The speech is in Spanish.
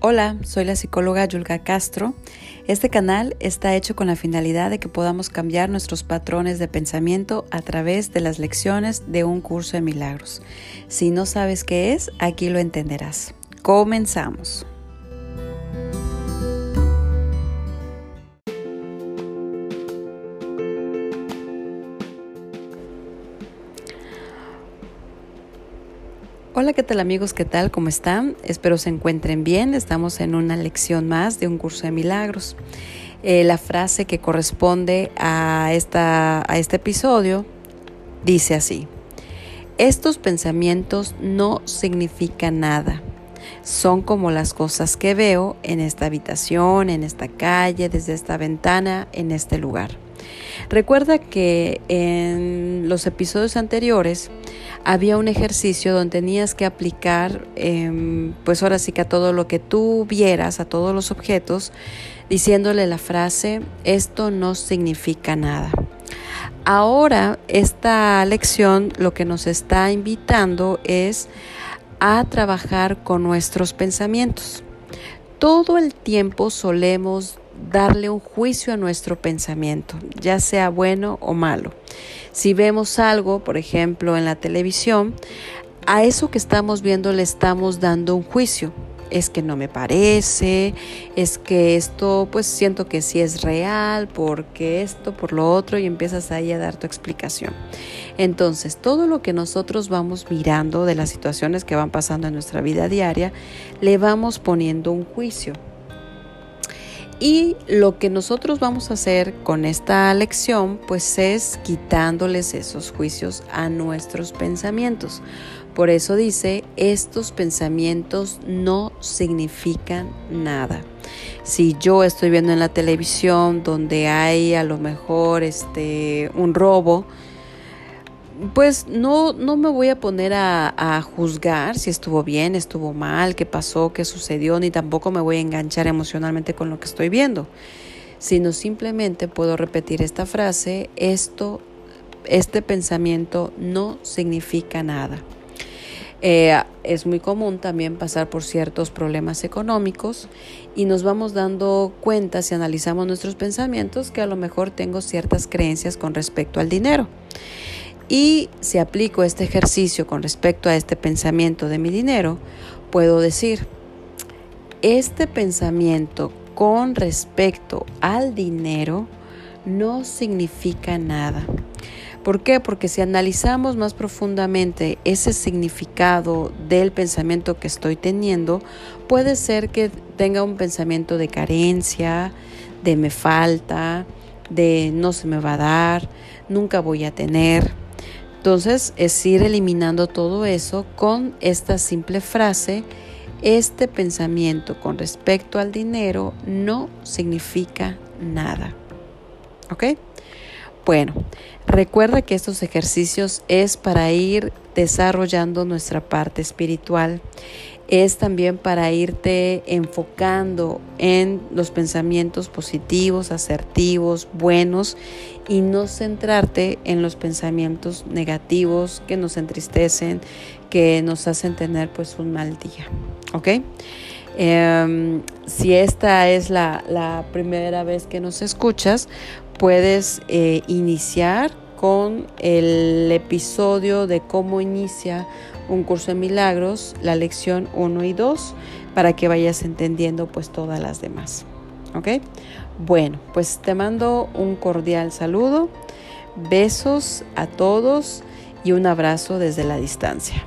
Hola, soy la psicóloga Yulga Castro. Este canal está hecho con la finalidad de que podamos cambiar nuestros patrones de pensamiento a través de las lecciones de un curso de milagros. Si no sabes qué es, aquí lo entenderás. Comenzamos. Hola, ¿qué tal amigos? ¿Qué tal? ¿Cómo están? Espero se encuentren bien. Estamos en una lección más de un curso de milagros. Eh, la frase que corresponde a, esta, a este episodio dice así. Estos pensamientos no significan nada. Son como las cosas que veo en esta habitación, en esta calle, desde esta ventana, en este lugar. Recuerda que en los episodios anteriores había un ejercicio donde tenías que aplicar, em, pues ahora sí que a todo lo que tú vieras, a todos los objetos, diciéndole la frase, esto no significa nada. Ahora, esta lección lo que nos está invitando es a trabajar con nuestros pensamientos. Todo el tiempo solemos darle un juicio a nuestro pensamiento, ya sea bueno o malo. Si vemos algo, por ejemplo, en la televisión, a eso que estamos viendo le estamos dando un juicio. Es que no me parece, es que esto pues siento que sí es real, porque esto, por lo otro, y empiezas ahí a dar tu explicación. Entonces, todo lo que nosotros vamos mirando de las situaciones que van pasando en nuestra vida diaria, le vamos poniendo un juicio. Y lo que nosotros vamos a hacer con esta lección, pues es quitándoles esos juicios a nuestros pensamientos. Por eso dice, estos pensamientos no significan nada. Si yo estoy viendo en la televisión donde hay a lo mejor este un robo, pues no, no me voy a poner a, juzgar si estuvo bien, estuvo mal, qué pasó, qué sucedió, ni tampoco me voy a enganchar emocionalmente con lo que estoy viendo, sino simplemente puedo repetir esta frase, esto, este pensamiento no significa nada. Eh, es muy común también pasar por ciertos problemas económicos y nos vamos dando cuenta si analizamos nuestros pensamientos que a lo mejor tengo ciertas creencias con respecto al dinero. Y si aplico este ejercicio con respecto a este pensamiento de mi dinero, puedo decir, este pensamiento con respecto al dinero no significa nada. ¿Por qué? Porque si analizamos más profundamente ese significado del pensamiento que estoy teniendo, puede ser que tenga un pensamiento de carencia, de me falta, de no se me va a dar, nunca voy a tener. Entonces es ir eliminando todo eso con esta simple frase, este pensamiento con respecto al dinero no significa nada. ¿Ok? Bueno, recuerda que estos ejercicios es para ir desarrollando nuestra parte espiritual es también para irte enfocando en los pensamientos positivos, asertivos, buenos y no centrarte en los pensamientos negativos que nos entristecen, que nos hacen tener pues un mal día. ¿Ok? Em, si esta es la, primera vez que nos escuchas, puedes eh, iniciar con el episodio de cómo inicia un curso de milagros, la lección 1 y 2, para que vayas entendiendo pues todas las demás. ¿Ok? Bueno, pues te mando un cordial saludo, besos a todos y un abrazo desde la distancia.